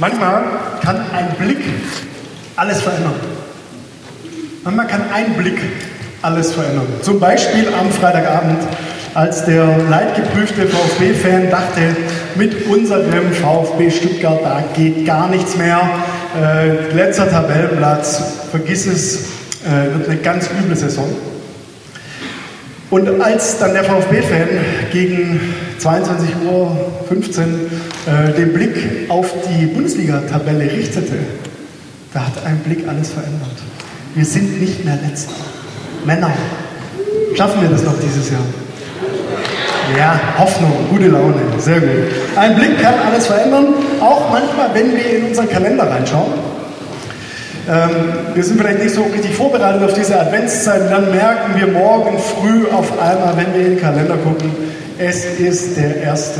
Manchmal kann ein Blick alles verändern. Manchmal kann ein Blick alles verändern. Zum Beispiel am Freitagabend, als der leidgeprüfte VfB-Fan dachte, mit unserem VfB Stuttgart, da geht gar nichts mehr. Äh, letzter Tabellenplatz, vergiss es, äh, wird eine ganz üble Saison. Und als dann der VfB-Fan gegen 22.15 Uhr äh, den Blick auf die Bundesliga-Tabelle richtete, da hat ein Blick alles verändert. Wir sind nicht mehr Letzter. Männer, schaffen wir das noch dieses Jahr? Ja, Hoffnung, gute Laune, sehr gut. Ein Blick kann alles verändern, auch manchmal, wenn wir in unseren Kalender reinschauen. Ähm, wir sind vielleicht nicht so richtig vorbereitet auf diese Adventszeit, dann merken wir morgen früh auf einmal, wenn wir in den Kalender gucken, es ist der 1.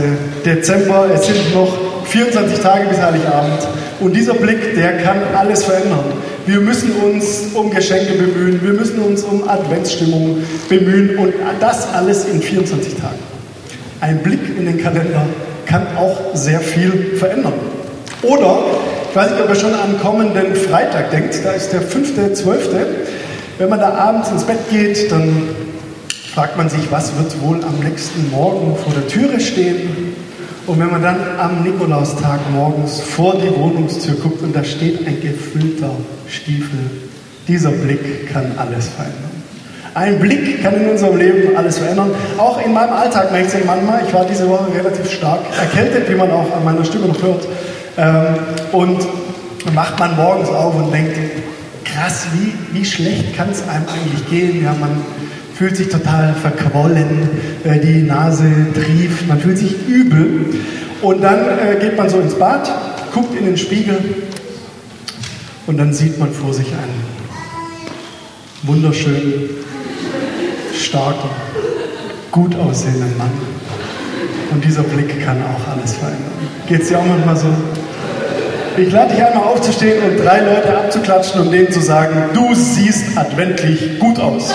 Dezember, es sind noch 24 Tage bis Heiligabend und dieser Blick, der kann alles verändern. Wir müssen uns um Geschenke bemühen, wir müssen uns um Adventsstimmung bemühen und das alles in 24 Tagen. Ein Blick in den Kalender kann auch sehr viel verändern. Oder ich weiß nicht, ob ihr schon an kommenden Freitag denkt, da ist der 5.12. Wenn man da abends ins Bett geht, dann fragt man sich, was wird wohl am nächsten Morgen vor der Türe stehen? Und wenn man dann am Nikolaustag morgens vor die Wohnungstür guckt und da steht ein gefüllter Stiefel, dieser Blick kann alles verändern. Ein Blick kann in unserem Leben alles verändern. Auch in meinem Alltag merke ich manchmal. Ich war diese Woche relativ stark erkältet, wie man auch an meiner Stimme noch hört. Ähm, und macht man morgens auf und denkt, krass, wie, wie schlecht kann es einem eigentlich gehen? Ja, man fühlt sich total verquollen, äh, die Nase trieft, man fühlt sich übel. Und dann äh, geht man so ins Bad, guckt in den Spiegel und dann sieht man vor sich einen wunderschönen, starken, gut aussehenden Mann. Und dieser Blick kann auch alles verändern. Geht es dir auch manchmal so? Ich lade dich einmal aufzustehen und drei Leute abzuklatschen und denen zu sagen, du siehst adventlich gut aus.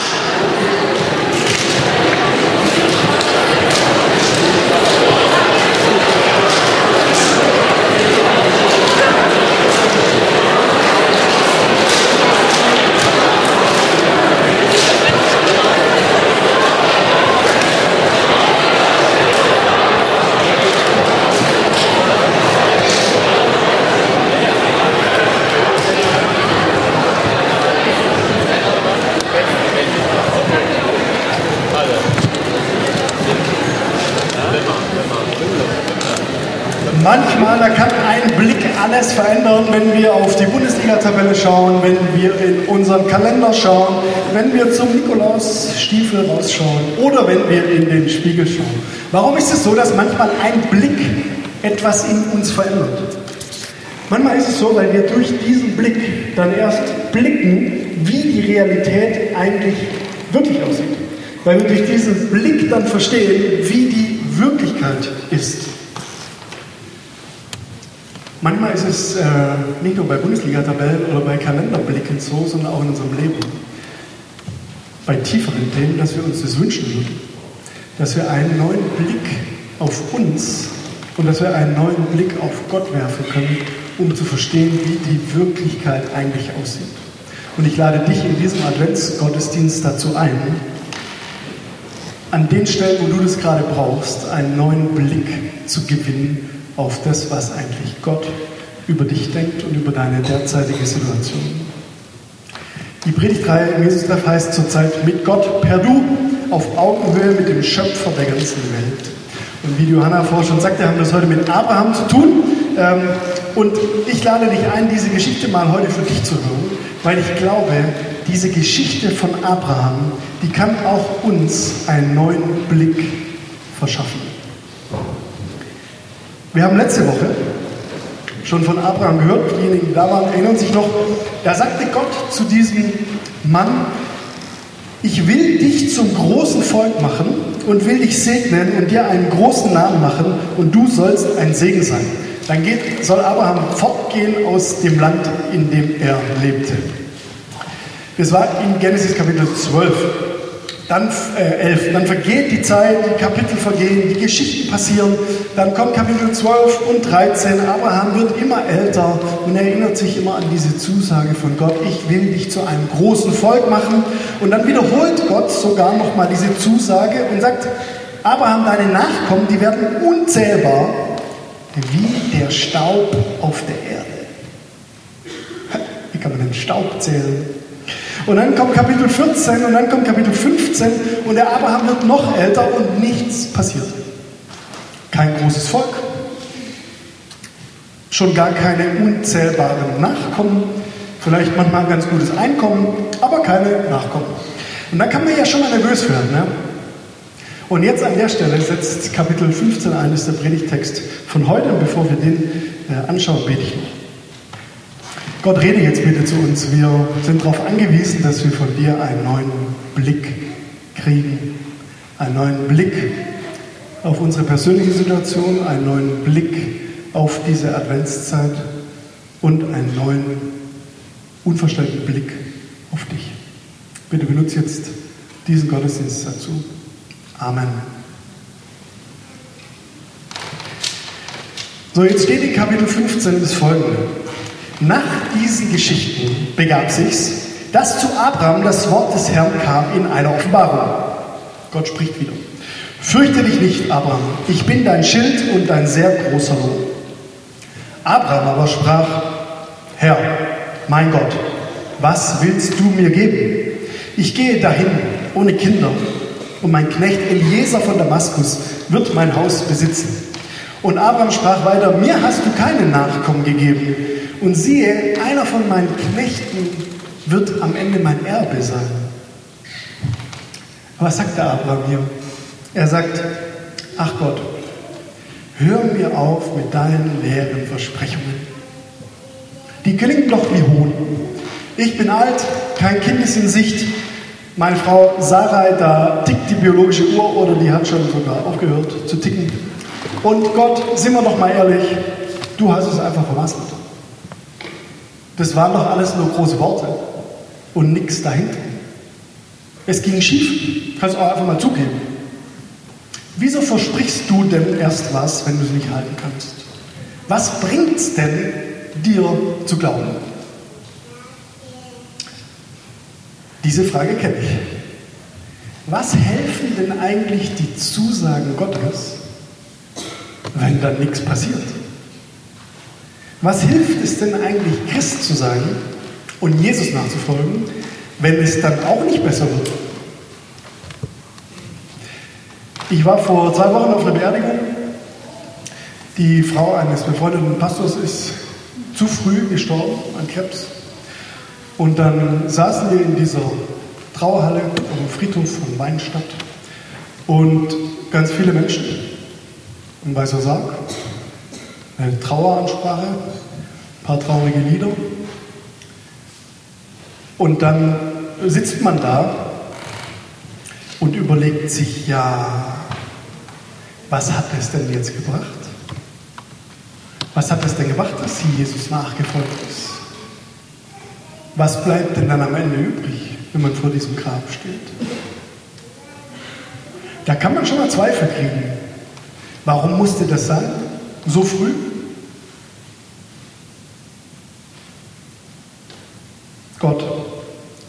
verändern, wenn wir auf die Bundesliga-Tabelle schauen, wenn wir in unseren Kalender schauen, wenn wir zum Nikolaus-Stiefel rausschauen oder wenn wir in den Spiegel schauen. Warum ist es so, dass manchmal ein Blick etwas in uns verändert? Manchmal ist es so, weil wir durch diesen Blick dann erst blicken, wie die Realität eigentlich wirklich aussieht. Weil wir durch diesen Blick dann verstehen, wie die Wirklichkeit ist. Manchmal ist es äh, nicht nur bei Bundesliga-Tabellen oder bei Kalenderblicken so, sondern auch in unserem Leben. Bei tieferen Themen, dass wir uns das wünschen würden. Dass wir einen neuen Blick auf uns und dass wir einen neuen Blick auf Gott werfen können, um zu verstehen, wie die Wirklichkeit eigentlich aussieht. Und ich lade dich in diesem Adventsgottesdienst dazu ein, an den Stellen, wo du das gerade brauchst, einen neuen Blick zu gewinnen auf das, was eigentlich Gott über dich denkt und über deine derzeitige Situation. Die Predigtreihe im Jesus-Treff heißt zurzeit mit Gott per Du auf Augenhöhe mit dem Schöpfer der ganzen Welt. Und wie Johanna vorher schon sagte, haben wir das heute mit Abraham zu tun. Ähm, und ich lade dich ein, diese Geschichte mal heute für dich zu hören, weil ich glaube, diese Geschichte von Abraham, die kann auch uns einen neuen Blick verschaffen. Wir haben letzte Woche schon von Abraham gehört, diejenigen, die da waren, erinnern sich noch, da sagte Gott zu diesem Mann, ich will dich zum großen Volk machen und will dich segnen und dir einen großen Namen machen und du sollst ein Segen sein. Dann geht, soll Abraham fortgehen aus dem Land, in dem er lebte. Das war in Genesis Kapitel 12. dann äh, 11, dann vergeht die Zeit, die Kapitel vergehen, die Geschichten passieren, dann kommt Kapitel 12 und 13, Abraham wird immer älter und erinnert sich immer an diese Zusage von Gott, ich will dich zu einem großen Volk machen. Und dann wiederholt Gott sogar nochmal diese Zusage und sagt, Abraham, deine Nachkommen, die werden unzählbar wie der Staub auf der Erde. Wie kann man den Staub zählen? Und dann kommt Kapitel 14 und dann kommt Kapitel 15 und der Abraham wird noch älter und nichts passiert. Kein großes Volk, schon gar keine unzählbaren Nachkommen, vielleicht manchmal ein ganz gutes Einkommen, aber keine Nachkommen. Und dann kann man ja schon mal nervös werden. Ne? Und jetzt an der Stelle setzt Kapitel 15 ein, ist der Predigtext von heute. Und bevor wir den äh, anschauen, bete ich noch. Gott, rede jetzt bitte zu uns. Wir sind darauf angewiesen, dass wir von dir einen neuen Blick kriegen. Einen neuen Blick auf unsere persönliche Situation, einen neuen Blick auf diese Adventszeit und einen neuen, unverstellten Blick auf dich. Bitte benutze jetzt diesen Gottesdienst dazu. Amen. So, jetzt steht in Kapitel 15 das folgende. Nach diesen Geschichten begab sich's, dass zu Abraham das Wort des Herrn kam in einer Offenbarung. Gott spricht wieder. Fürchte dich nicht, Abraham, ich bin dein Schild und dein sehr großer Lohn. Abraham aber sprach, Herr, mein Gott, was willst du mir geben? Ich gehe dahin ohne Kinder und mein Knecht Eliezer von Damaskus wird mein Haus besitzen. Und Abraham sprach weiter, mir hast du keine Nachkommen gegeben und siehe, einer von meinen Knechten wird am Ende mein Erbe sein. Was sagt der Abraham hier? Er sagt, ach Gott, hör mir auf mit deinen leeren Versprechungen. Die klingen doch wie Hohn. Ich bin alt, kein Kind ist in Sicht. Meine Frau Sarai, da tickt die biologische Uhr oder die hat schon sogar aufgehört zu ticken. Und Gott, sind wir doch mal ehrlich, du hast es einfach vermasselt. Das waren doch alles nur große Worte und nichts dahinter. Es ging schief, kannst du auch einfach mal zugeben. Wieso versprichst du denn erst was, wenn du es nicht halten kannst? Was bringt es denn, dir zu glauben? Diese Frage kenne ich. Was helfen denn eigentlich die Zusagen Gottes, wenn dann nichts passiert? Was hilft es denn eigentlich, Christ zu sein und Jesus nachzufolgen, wenn es dann auch nicht besser wird? Ich war vor zwei Wochen auf einer Beerdigung. Die Frau eines befreundeten Pastors ist zu früh gestorben an Krebs. Und dann saßen wir in dieser Trauerhalle am Friedhof von Weinstadt und ganz viele Menschen, ein weißer Sarg, eine Traueransprache, ein paar traurige Lieder. Und dann sitzt man da und überlegt sich, ja, was hat es denn jetzt gebracht? Was hat es denn gebracht, dass sie Jesus nachgefolgt ist? Was bleibt denn dann am Ende übrig, wenn man vor diesem Grab steht? Da kann man schon mal Zweifel kriegen. Warum musste das sein? So früh? Gott,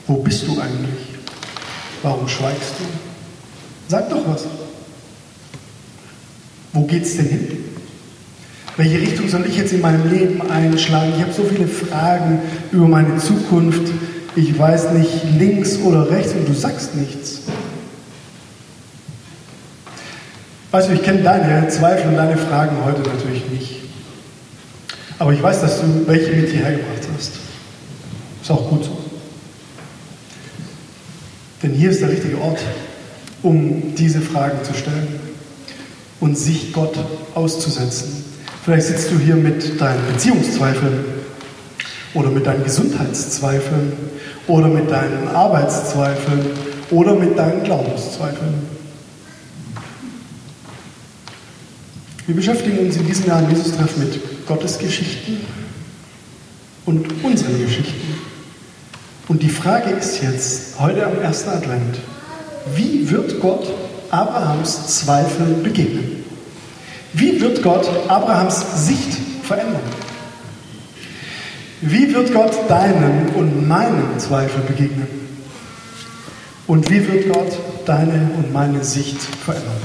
wo bist du eigentlich? Warum schweigst du? Sag doch was. Wo geht's denn hin? Welche Richtung soll ich jetzt in meinem Leben einschlagen? Ich habe so viele Fragen über meine Zukunft. Ich weiß nicht links oder rechts und du sagst nichts. Weißt du, ich kenne deine Zweifel und deine Fragen heute natürlich nicht. Aber ich weiß, dass du welche mit hierher gebracht hast. Ist auch gut so. Denn hier ist der richtige Ort, um diese Fragen zu stellen und sich Gott auszusetzen. Vielleicht sitzt du hier mit deinen Beziehungszweifeln oder mit deinen Gesundheitszweifeln oder mit deinen Arbeitszweifeln oder mit deinen Glaubenszweifeln. Wir beschäftigen uns in diesem Jahr im Jesus-Treff mit Gottes Geschichten und unseren Geschichten. Und die Frage ist jetzt, heute am ersten Advent, wie wird Gott Abrahams Zweifel begegnen? Wie wird Gott Abrahams Sicht verändern? Wie wird Gott deinen und meinen Zweifel begegnen? Und wie wird Gott deine und meine Sicht verändern?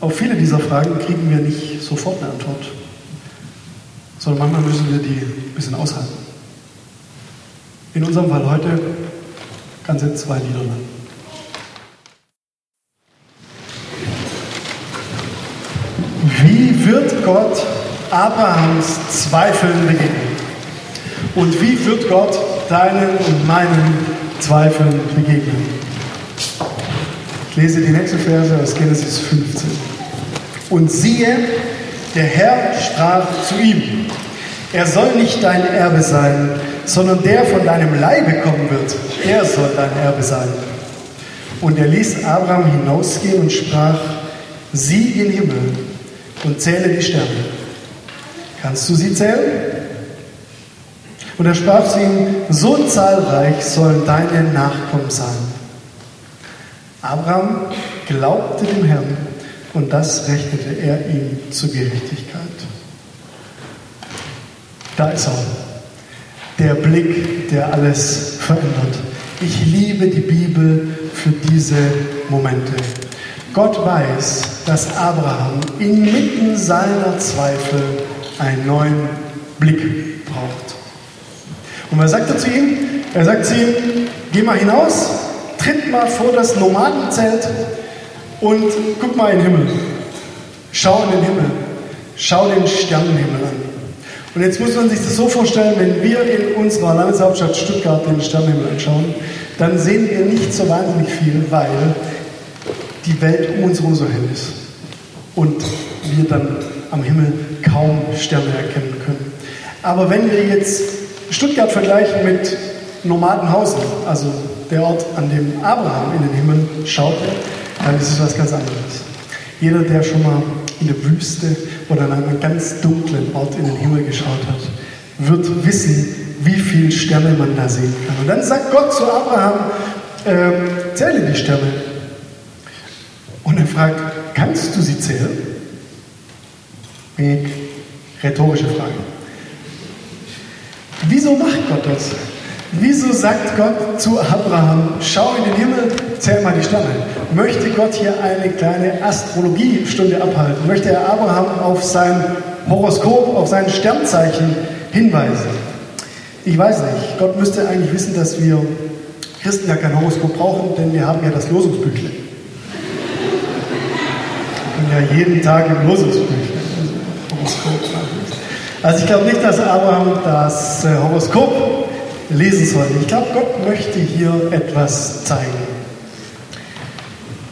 Auf viele dieser Fragen kriegen wir nicht sofort eine Antwort, sondern manchmal müssen wir die ein bisschen aushalten. In unserem Fall heute ganze zwei Lieder lang. Wie wird Gott Abrahams Zweifeln begegnen? Und wie wird Gott deinen und meinen Zweifeln begegnen? Ich lese die nächste Verse aus Genesis 15. Und siehe, der Herr sprach zu ihm, er soll nicht dein Erbe sein, sondern der von deinem Leibe kommen wird, er soll dein Erbe sein. Und er ließ Abraham hinausgehen und sprach, sieh den Himmel und zähle die Sterne. Kannst du sie zählen? Und er sprach zu ihm, so zahlreich sollen deine Nachkommen sein. Abraham glaubte dem Herrn und das rechnete er ihm zur Gerechtigkeit. Da ist er, der Blick, der alles verändert. Ich liebe die Bibel für diese Momente. Gott weiß, dass Abraham inmitten seiner Zweifel einen neuen Blick braucht. Und was sagt er zu ihm? Er sagt zu ihm, geh mal hinaus, tritt mal vor das Nomadenzelt und guck mal in den Himmel. Schau in den Himmel. Schau den Sternenhimmel an. Und jetzt muss man sich das so vorstellen, wenn wir in unserer Landeshauptstadt Stuttgart den Sternenhimmel anschauen, dann sehen wir nicht so wahnsinnig viel, weil die Welt um uns herum so hell ist. Und wir dann am Himmel kaum Sterne erkennen können. Aber wenn wir jetzt Stuttgart vergleichen mit Nomadenhausen, also der Ort, an dem Abraham in den Himmel schaute, dann ist es was ganz anderes. Jeder, der schon mal in der Wüste oder an einem ganz dunklen Ort in den Himmel geschaut hat, wird wissen, wie viele Sterne man da sehen kann. Und dann sagt Gott zu Abraham, äh, zähle die Sterne. Und er fragt, kannst du sie zählen? Eine rhetorische Frage. Wieso macht Gott das? Wieso sagt Gott zu Abraham, schau in den Himmel, zähl mal die Sterne? Möchte Gott hier eine kleine Astrologiestunde abhalten? Möchte er Abraham auf sein Horoskop, auf sein Sternzeichen hinweisen? Ich weiß nicht. Gott müsste eigentlich wissen, dass wir Christen ja kein Horoskop brauchen, denn wir haben ja das Losungsbüchle. Wir können ja jeden Tag im Losungsbüchle. Also ich glaube nicht, dass Abraham das äh, Horoskop lesen sollen. Ich glaube, Gott möchte hier etwas zeigen.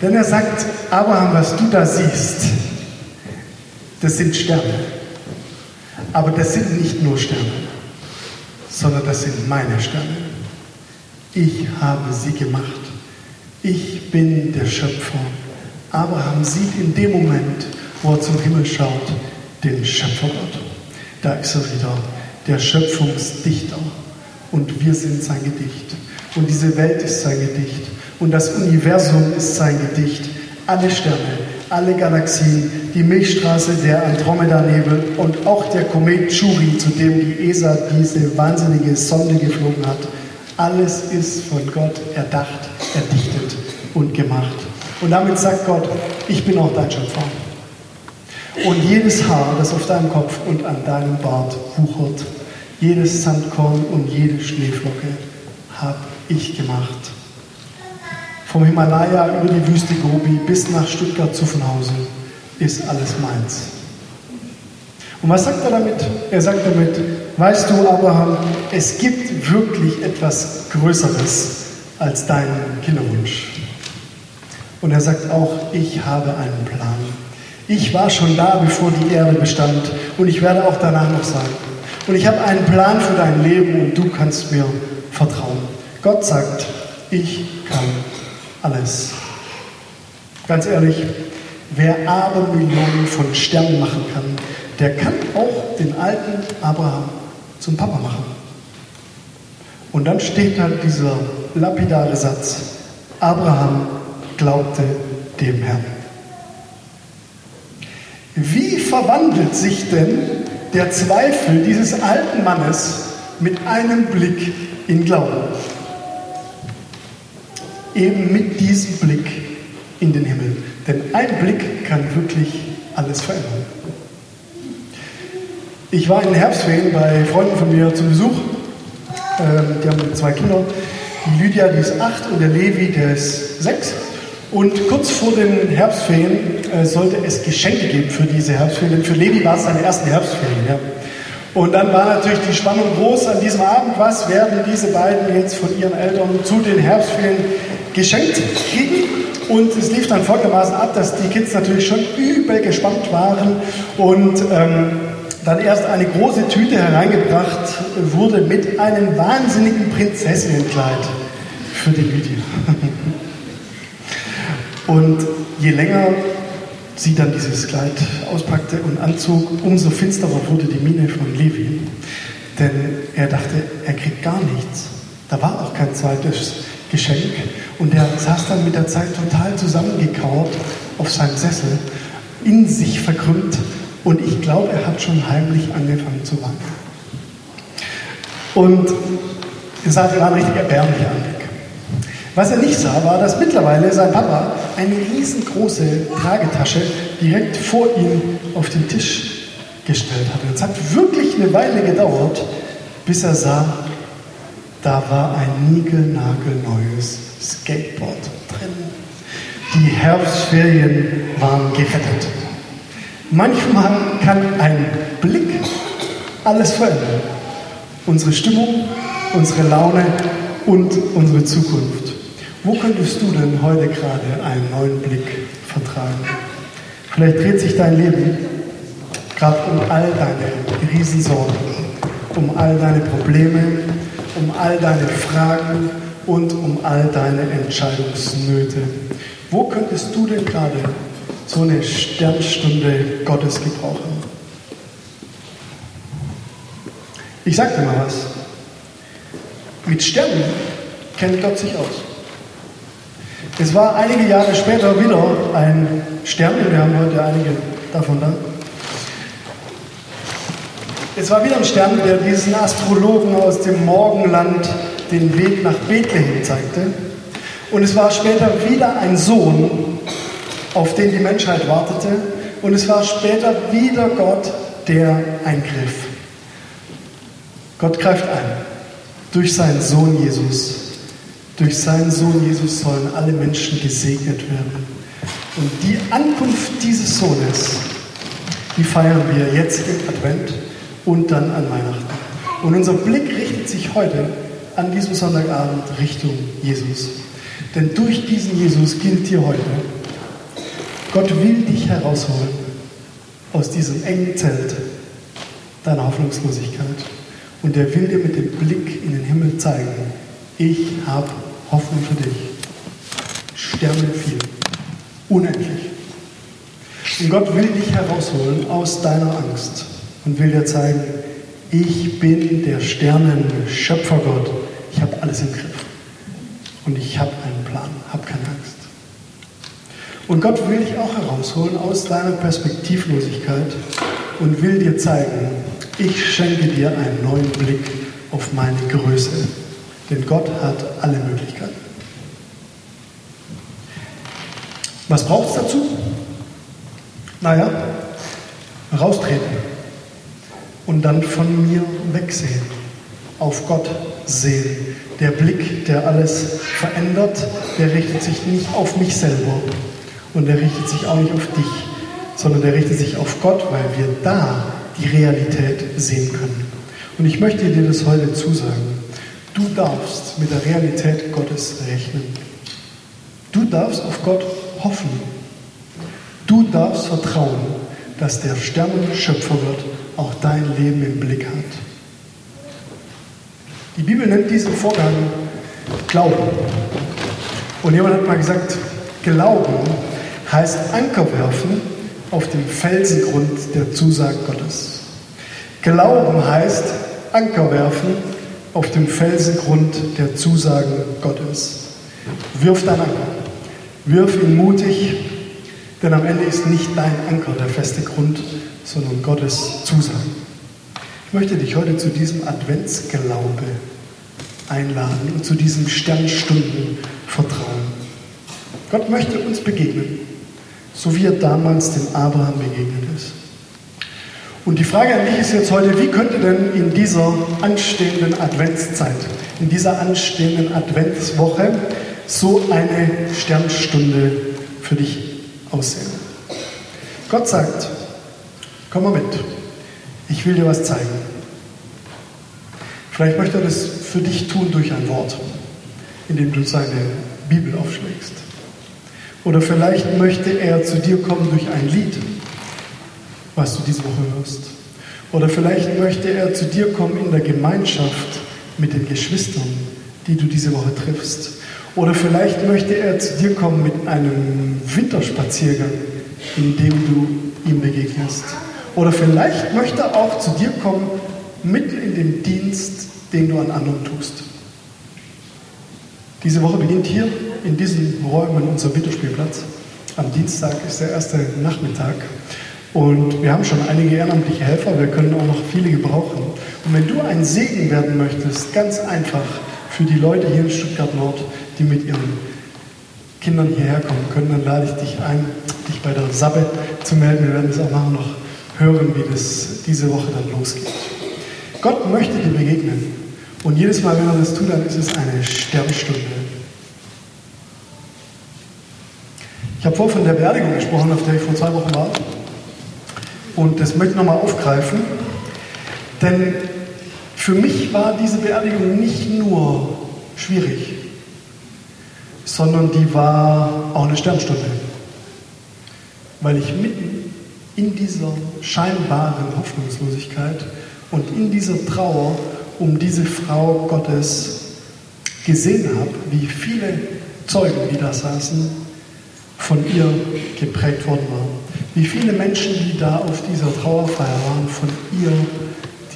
Denn er sagt, Abraham, was du da siehst, das sind Sterne. Aber das sind nicht nur Sterne, sondern das sind meine Sterne. Ich habe sie gemacht. Ich bin der Schöpfer. Abraham sieht in dem Moment, wo er zum Himmel schaut, den Schöpfergott. Da ist er wieder, der Schöpfungsdichter und wir sind sein Gedicht. Und diese Welt ist sein Gedicht. Und das Universum ist sein Gedicht. Alle Sterne, alle Galaxien, die Milchstraße, der Andromeda-Nebel und auch der Komet Churi, zu dem die ESA diese wahnsinnige Sonde geflogen hat. Alles ist von Gott erdacht, erdichtet und gemacht. Und damit sagt Gott, ich bin auch dein Schöpfer. Und jedes Haar, das auf deinem Kopf und an deinem Bart wuchert, jedes Sandkorn und jede Schneeflocke habe ich gemacht. Vom Himalaya über die Wüste Gobi bis nach Stuttgart-Zuffenhausen ist alles meins. Und was sagt er damit? Er sagt damit, weißt du, Abraham, es gibt wirklich etwas Größeres als deinen Kinderwunsch. Und er sagt auch, ich habe einen Plan. Ich war schon da, bevor die Erde bestand und ich werde auch danach noch sein. Und ich habe einen Plan für dein Leben und du kannst mir vertrauen. Gott sagt, ich kann alles. Ganz ehrlich, wer Abermillionen von Sternen machen kann, der kann auch den alten Abraham zum Papa machen. Und dann steht halt dieser lapidare Satz, Abraham glaubte dem Herrn. Wie verwandelt sich denn der Zweifel dieses alten Mannes mit einem Blick in Glauben? Eben mit diesem Blick in den Himmel. Denn ein Blick kann wirklich alles verändern. Ich war in den Herbstferien bei Freunden von mir zu Besuch. Ähm, die haben zwei Kinder. Die Lydia, die ist acht und der Levi, der ist sechs. Und kurz vor den Herbstferien äh, sollte es Geschenke geben für diese Herbstferien. Denn für Levi war es seine ersten Herbstferien. Ja. Und dann war natürlich die Spannung groß an diesem Abend. Was werden diese beiden jetzt von ihren Eltern zu den Herbstferien geschenkt kriegen? Und es lief dann folgendermaßen ab, dass die Kids natürlich schon übel gespannt waren und ähm, dann erst eine große Tüte hereingebracht wurde mit einem wahnsinnigen Prinzessinnenkleid für die Lydia. Und je länger sie dann dieses Kleid auspackte und anzog, umso finsterer wurde die Miene von Levi. Denn er dachte, er kriegt gar nichts. Da war auch kein zweites Geschenk. Und er saß dann mit der Zeit total zusammengekauert auf seinem Sessel, in sich verkrümmt. Und ich glaube, er hat schon heimlich angefangen zu weinen. Und es war ein richtig erbärmlicher Anblick. Was er nicht sah, war, dass mittlerweile sein Papa eine riesengroße Tragetasche direkt vor ihm auf den Tisch gestellt hatte. Es hat wirklich eine Weile gedauert, bis er sah, da war ein niegelnagelneues Skateboard drin. Die Herbstferien waren gerettet. Manchmal kann ein Blick alles verändern. Unsere Stimmung, unsere Laune und unsere Zukunft. Wo könntest du denn heute gerade einen neuen Blick vertragen? Vielleicht dreht sich dein Leben gerade um all deine Riesensorgen, um all deine Probleme, um all deine Fragen und um all deine Entscheidungsnöte. Wo könntest du denn gerade so eine Sternstunde Gottes gebrauchen? Ich sag dir mal was. Mit Sternen kennt Gott sich aus. Es war einige Jahre später wieder ein Stern, wir haben heute einige davon da. Es war wieder ein Stern, der diesen Astrologen aus dem Morgenland den Weg nach Bethlehem zeigte. Und es war später wieder ein Sohn, auf den die Menschheit wartete. Und es war später wieder Gott, der eingriff. Gott greift ein durch seinen Sohn Jesus. Durch seinen Sohn Jesus sollen alle Menschen gesegnet werden. Und die Ankunft dieses Sohnes, die feiern wir jetzt im Advent und dann an Weihnachten. Und unser Blick richtet sich heute an diesem Sonntagabend Richtung Jesus. Denn durch diesen Jesus gilt hier heute, Gott will dich herausholen aus diesem engen Zelt deiner Hoffnungslosigkeit. Und er will dir mit dem Blick in den Himmel zeigen, ich habe Hoffnung für dich. Sterne viel. Unendlich. Und Gott will dich herausholen aus deiner Angst und will dir zeigen, ich bin der Sternen-Schöpfergott. Ich habe alles im Griff. Und ich habe einen Plan, habe keine Angst. Und Gott will dich auch herausholen aus deiner Perspektivlosigkeit und will dir zeigen, ich schenke dir einen neuen Blick auf meine Größe. Denn Gott hat alle Möglichkeiten. Was braucht es dazu? Naja, raustreten und dann von mir wegsehen, auf Gott sehen. Der Blick, der alles verändert, der richtet sich nicht auf mich selber und der richtet sich auch nicht auf dich, sondern der richtet sich auf Gott, weil wir da die Realität sehen können. Und ich möchte dir das heute zusagen. Du darfst mit der Realität Gottes rechnen. Du darfst auf Gott hoffen. Du darfst vertrauen, dass der Sternenschöpfergott auch dein Leben im Blick hat. Die Bibel nennt diesen Vorgang Glauben. Und jemand hat mal gesagt, Glauben heißt Anker werfen auf dem Felsengrund der Zusage Gottes. Glauben heißt Anker werfen auf dem Felsengrund der Zusagen Gottes. Wirf dein Anker. Wirf ihn mutig, denn am Ende ist nicht dein Anker der feste Grund, sondern Gottes Zusagen. Ich möchte dich heute zu diesem Adventsglaube einladen und zu diesem Sternstundenvertrauen. Gott möchte uns begegnen, so wie er damals dem Abraham begegnet ist. Und die Frage an dich ist jetzt heute, wie könnte denn in dieser anstehenden Adventszeit, in dieser anstehenden Adventswoche so eine Sternstunde für dich aussehen? Gott sagt, komm mal mit, ich will dir was zeigen. Vielleicht möchte er das für dich tun durch ein Wort, indem du seine Bibel aufschlägst. Oder vielleicht möchte er zu dir kommen durch ein Lied, was du diese Woche hörst. Oder vielleicht möchte er zu dir kommen in der Gemeinschaft mit den Geschwistern, die du diese Woche triffst. Oder vielleicht möchte er zu dir kommen mit einem Winterspaziergang, in dem du ihm begegnest. Oder vielleicht möchte er auch zu dir kommen mitten in dem Dienst, den du an anderen tust. Diese Woche beginnt hier in diesen Räumen unser Winterspielplatz. Am Dienstag ist der erste Nachmittag. Und wir haben schon einige ehrenamtliche Helfer, wir können auch noch viele gebrauchen. Und wenn du ein Segen werden möchtest, ganz einfach für die Leute hier in Stuttgart Nord, die mit ihren Kindern hierher kommen können, dann lade ich dich ein, dich bei der Sabbe zu melden. Wir werden es auch nachher noch hören, wie das diese Woche dann losgeht. Gott möchte dir begegnen. Und jedes Mal, wenn er das tut, dann ist es eine Sternstunde. Ich habe vorhin von der Beerdigung gesprochen, auf der ich vor zwei Wochen war. Und das möchte ich nochmal aufgreifen. Denn für mich war diese Beerdigung nicht nur schwierig, sondern die war auch eine Sternstunde. Weil ich mitten in dieser scheinbaren Hoffnungslosigkeit und in dieser Trauer um diese Frau Gottes gesehen habe, wie viele Zeugen, die da saßen, von ihr geprägt worden waren. Wie viele Menschen, die da auf dieser Trauerfeier waren, von ihr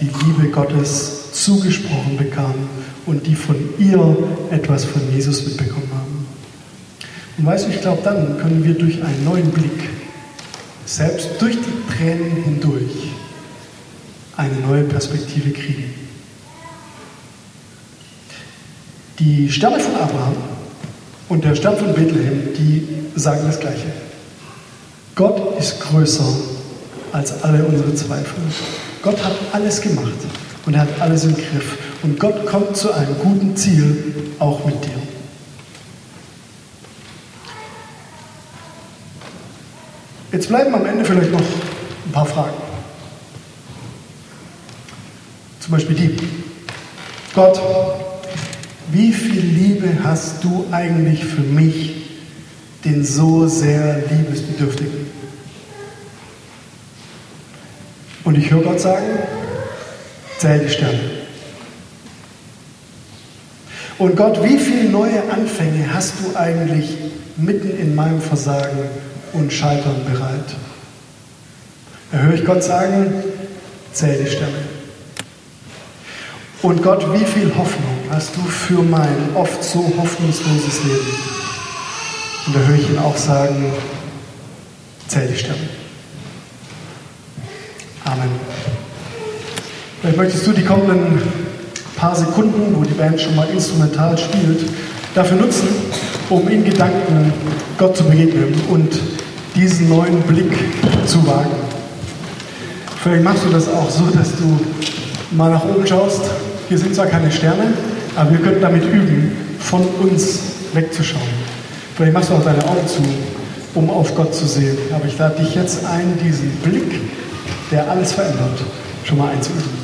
die Liebe Gottes zugesprochen bekamen und die von ihr etwas von Jesus mitbekommen haben. Und weißt du, ich glaube, dann können wir durch einen neuen Blick, selbst durch die Tränen hindurch, eine neue Perspektive kriegen. Die Sterne von Abraham und der Stern von Bethlehem, die sagen das Gleiche. Gott ist größer als alle unsere Zweifel. Gott hat alles gemacht und er hat alles im Griff. Und Gott kommt zu einem guten Ziel auch mit dir. Jetzt bleiben am Ende vielleicht noch ein paar Fragen. Zum Beispiel die. Gott, wie viel Liebe hast du eigentlich für mich den so sehr Liebesbedürftigen. Und ich höre Gott sagen, zähl die Sterne. Und Gott, wie viele neue Anfänge hast du eigentlich mitten in meinem Versagen und Scheitern bereit? Da höre ich Gott sagen, zähl die Sterne. Und Gott, wie viel Hoffnung hast du für mein oft so hoffnungsloses Leben? Und da höre ich ihn auch sagen, zähl die Sterne. Amen. Vielleicht möchtest du die kommenden paar Sekunden, wo die Band schon mal instrumental spielt, dafür nutzen, um in Gedanken Gott zu begegnen und diesen neuen Blick zu wagen. Vielleicht machst du das auch so, dass du mal nach oben schaust. Hier sind zwar keine Sterne, aber wir können damit üben, von uns wegzuschauen. Vielleicht machst du auch deine Augen zu, um auf Gott zu sehen. Aber ich lade dich jetzt ein, diesen Blick, der alles verändert, schon mal einzuüben.